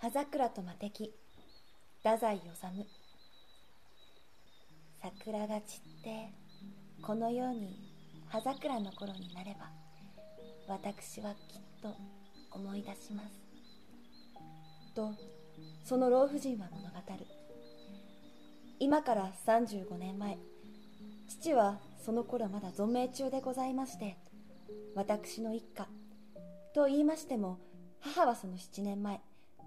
葉桜と魔敵太宰治。桜が散ってこのように葉桜の頃になれば私はきっと思い出します。とその老婦人は物語る。今から35年前父はその頃まだ存命中でございまして私の一家。と言いましても母はその7年前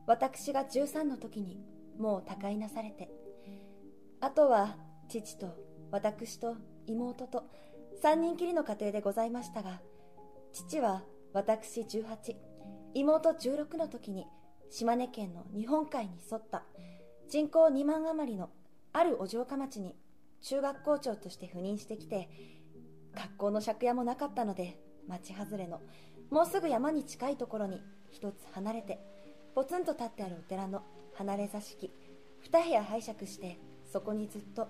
私が13の時にもう他界なされてあとは父と私と妹と3人きりの家庭でございましたが父は私18妹16の時に島根県の日本海に沿った人口2万余りのあるお城下町に中学校長として赴任してきて学校の借家もなかったので町外れのもうすぐ山に近いところに一つ離れてポツンと立ってあるお寺の離れ座敷。2部屋拝借してそこにずっと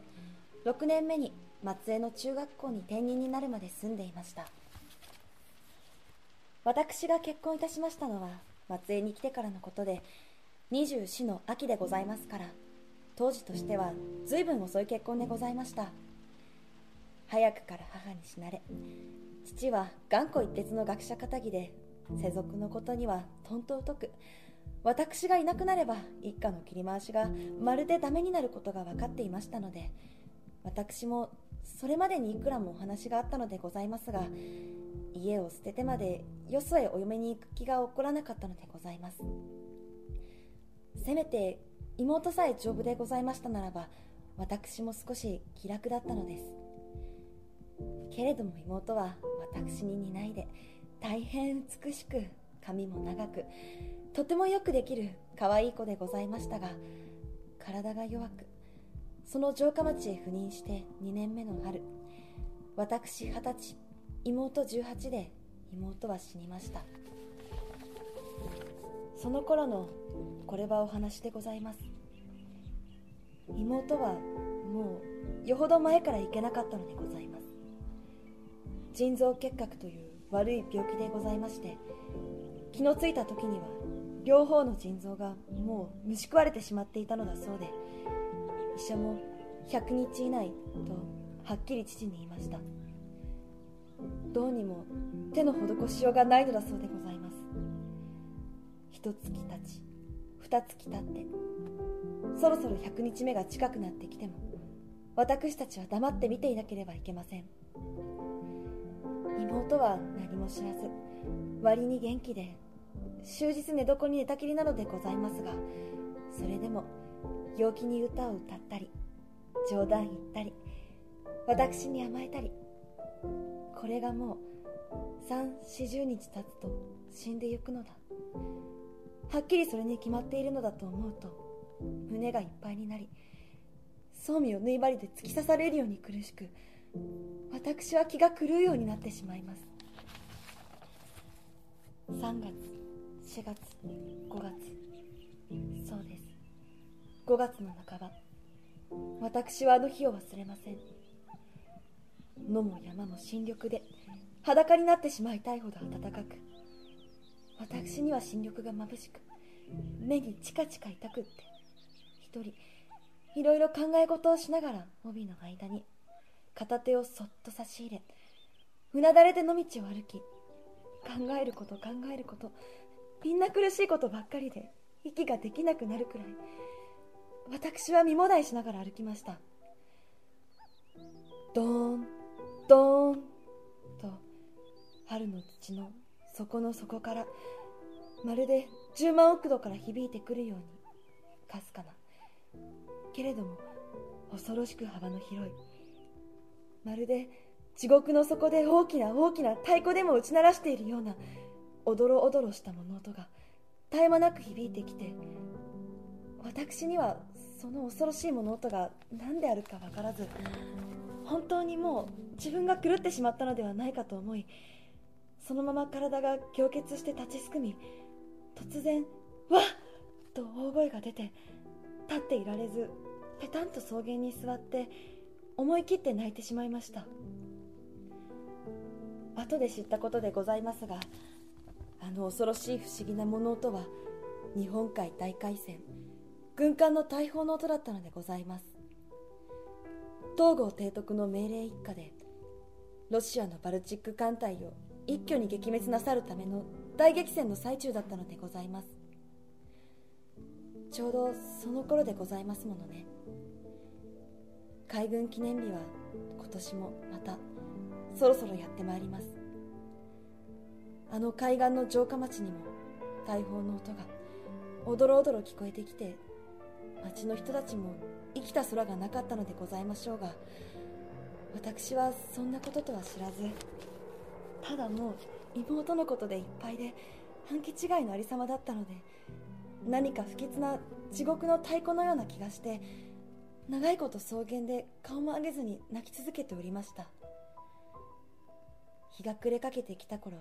6年目に松江の中学校に転任になるまで住んでいました。私が結婚いたしましたのは松江に来てからのことで24の秋でございますから当時としては随分遅い結婚でございました。早くから母に死なれ父は頑固一徹の学者かたぎで世俗のことにはとんと疎く私がいなくなれば一家の切り回しがまるでダメになることが分かっていましたので私もそれまでにいくらもお話があったのでございますが家を捨ててまでよそへお嫁に行く気が起こらなかったのでございます。せめて妹さえ丈夫でございましたならば私も少し気楽だったのです。けれども妹は私に担いで大変美しく髪も長くとてもよくできる可愛い子でございましたが体が弱くその城下町へ赴任して2年目の春私二十歳妹18で妹は死にました。その頃のこれはお話でございます。妹はもうよほど前から行けなかったのでございます。腎臓結核という悪い病気でございまして気のついた時には両方の腎臓がもう虫食われてしまっていたのだそうで医者も100日以内とはっきり父に言いました。どうにも手の施しようがないのだそうでございます。一月経ち二月経ってそろそろ100日目が近くなってきても私たちは黙って見ていなければいけません。妹は何も知らず割に元気で終日寝床に寝たきりなのでございますがそれでも陽気に歌を歌ったり冗談言ったり私に甘えたりこれがもう3 4 0日経つと死んでゆくのだ。はっきりそれに決まっているのだと思うと胸がいっぱいになり装備を縫い針で突き刺されるように苦しく私は気が狂うようになってしまいます。3月。4月5月。そうです。5月の半ば。私はあの日を忘れません。野も山も新緑で裸になってしまいたいほど暖かく。私には新緑が眩しく目にチカチカ痛くって。一人いろいろ考え事をしながら帯の間に片手をそっと差し入れうなだれで野道を歩き考えること考えることみんな苦しいことばっかりで息ができなくなるくらい私は身もだえしながら歩きました。ドーンドーンと春の土の底の底からまるで10万億度から響いてくるようにかすかな。けれども恐ろしく幅の広いまるで地獄の底で大きな大きな太鼓でも打ち鳴らしているようなおどろおどろした物音が絶え間なく響いてきて私にはその恐ろしい物音が何であるか分からず本当にもう自分が狂ってしまったのではないかと思いそのまま体が凝結して立ちすくみ突然「わっ!」と大声が出て立っていられずペタンと草原に座って思い切って泣いてしまいました後で知ったことでございますがあの恐ろしい不思議な物音は日本海大海戦軍艦の大砲の音だったのでございます。東郷提督の命令一家でロシアのバルチック艦隊を一挙に撃滅なさるための大激戦の最中だったのでございます。ちょうどその頃でございますものね。海軍記念日は今年もまたそろそろやってまいります。あの海岸の城下町にも大砲の音がおどろおどろ聞こえてきて町の人たちも生きた空がなかったのでございましょうが私はそんなこととは知らずただもう妹のことでいっぱいで半期違いのありさまだったので何か不吉な地獄の太鼓のような気がして長いこと草原で顔も上げずに泣き続けておりました。日が暮れかけてきた頃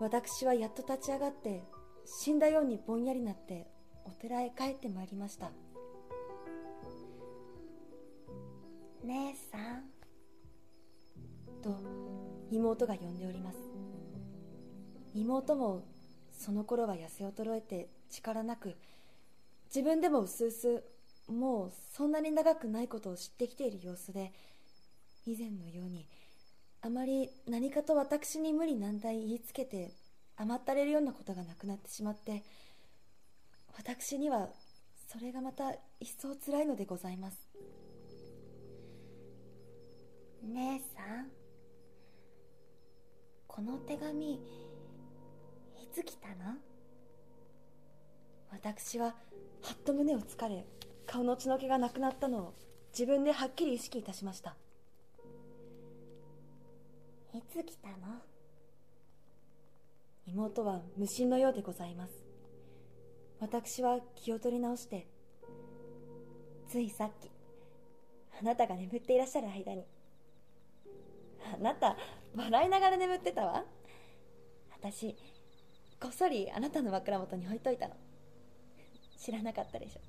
私はやっと立ち上がって死んだようにぼんやりなってお寺へ帰ってまいりました。姉さん。と妹が呼んでおります。妹もその頃は痩せ衰えて力なく自分でもうすうすもうそんなに長くないことを知ってきている様子で以前のようにあまり何かと私に無理難題言いつけて甘ったれるようなことがなくなってしまって私にはそれがまた一層つらいのでございます。姉さんこの手紙いつ来たの？私ははっと胸をつかれ顔の血の気がなくなったのを自分ではっきり意識いたしました。つ来たの？妹は無心のようでございます。私は気を取り直してついさっきあなたが眠っていらっしゃる間にあなた笑いながら眠ってたわ。私こっそりあなたの枕元に置いといたの。知らなかったでしょ。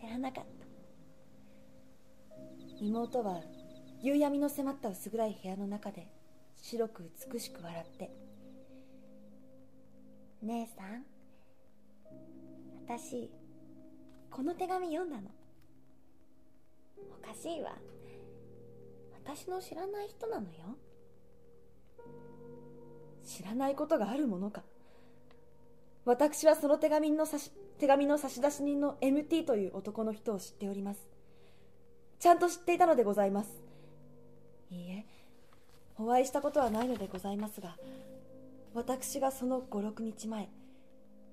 知らなかった。妹は夕闇の迫った薄暗い部屋の中で白く美しく笑って「姉さん私この手紙読んだの。おかしいわ。私の知らない人なのよ。知らないことがあるものか。私はその手紙の差し手紙の差出人の MT という男の人を知っております。ちゃんと知っていたのでございます。いいえ。お会いしたことはないのでございますが私がその56日前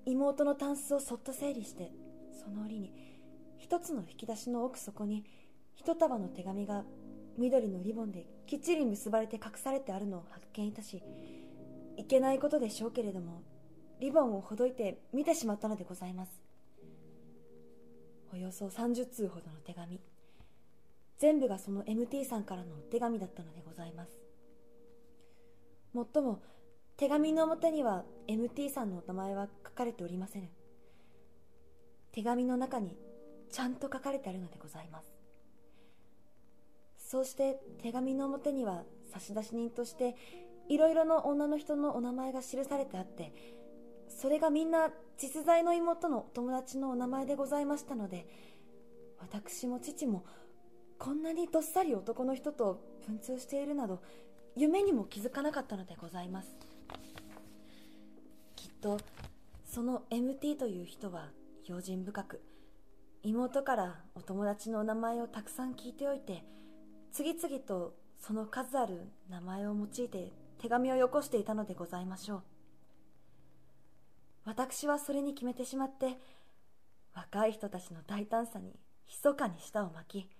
妹のタンスをそっと整理してその折に一つの引き出しの奥底に一束の手紙が緑のリボンできっちり結ばれて隠されてあるのを発見いたしいけないことでしょうけれどもリボンをほどいて見てしまったのでございます。およそ30通ほどの手紙。全部がその MT さんからの手紙だったのでございます。もっとも手紙の表には MT さんのお名前は書かれておりませぬ。手紙の中にちゃんと書かれてあるのでございます。そうして手紙の表には差出人としていろいろの女の人のお名前が記されてあってそれがみんな実在の妹の友達のお名前でございましたので私も父もこんなにどっさり男の人と文通しているなど夢にも気づかなかったのでございます。きっとその MT という人は用心深く妹からお友達のお名前をたくさん聞いておいて次々とその数ある名前を用いて手紙をよこしていたのでございましょう。私はそれに決めてしまって若い人たちの大胆さに密かに舌を巻き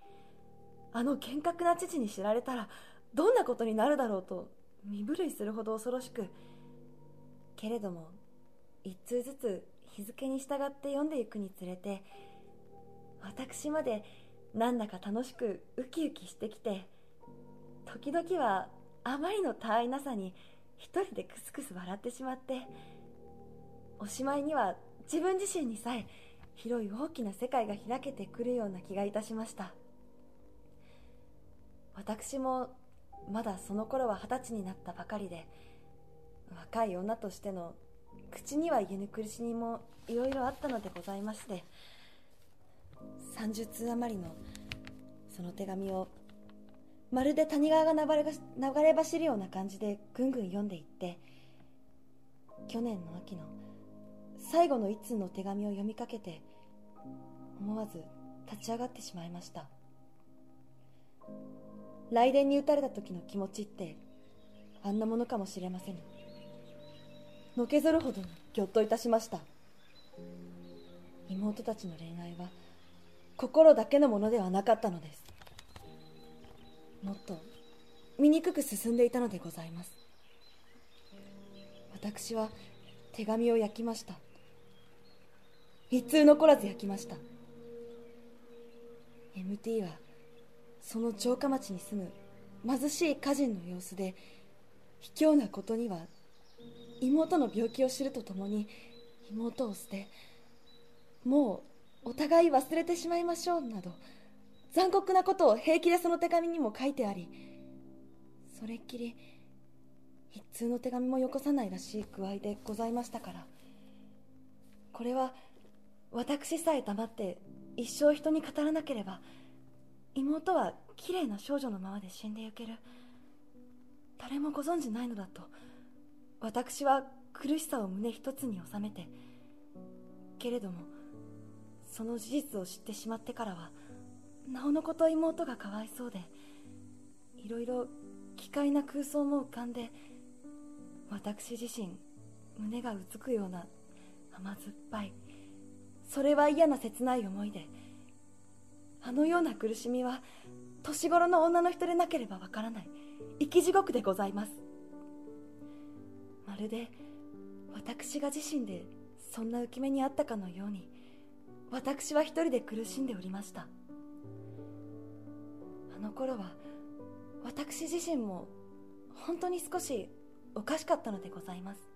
あの厳格な父に知られたらどんなことになるだろうと身震いするほど恐ろしく。けれども一通ずつ日付に従って読んでいくにつれて私までなんだか楽しくウキウキしてきて時々はあまりの他愛なさに一人でクスクス笑ってしまっておしまいには自分自身にさえ広い大きな世界が開けてくるような気がいたしました。私もまだその頃は二十歳になったばかりで若い女としての口には言えぬ苦しみもいろいろあったのでございまして30通余りのその手紙をまるで谷川が流れ流れ走るような感じでぐんぐん読んでいって去年の秋の最後の一通の手紙を読みかけて思わず立ち上がってしまいました。雷電に打たれた時の気持ちってあんなものかもしれません。のけぞるほどにぎょっといたしました。妹たちの恋愛は心だけのものではなかったのです。もっと醜く進んでいたのでございます。私は手紙を焼きました。一通残らず焼きました。MT はその城下町に住む貧しい家人の様子で卑怯なことには妹の病気を知るとともに妹を捨てもうお互い忘れてしまいましょうなど残酷なことを平気でその手紙にも書いてありそれっきり一通の手紙もよこさないらしい具合でございましたからこれは私さえ黙って一生人に語らなければ妹は綺麗な少女のままで死んでゆける。誰もご存じないのだと。私は苦しさを胸一つに収めて。けれどもその事実を知ってしまってからはなおのこと妹がかわいそうでいろいろ奇怪な空想も浮かんで私自身胸がうつくような甘酸っぱいそれは嫌な切ない思いであのような苦しみは年頃の女の人でなければわからない。生き地獄でございます。まるで私が自身でそんな浮き目にあったかのように私は一人で苦しんでおりました。あの頃は私自身も本当に少しおかしかったのでございます。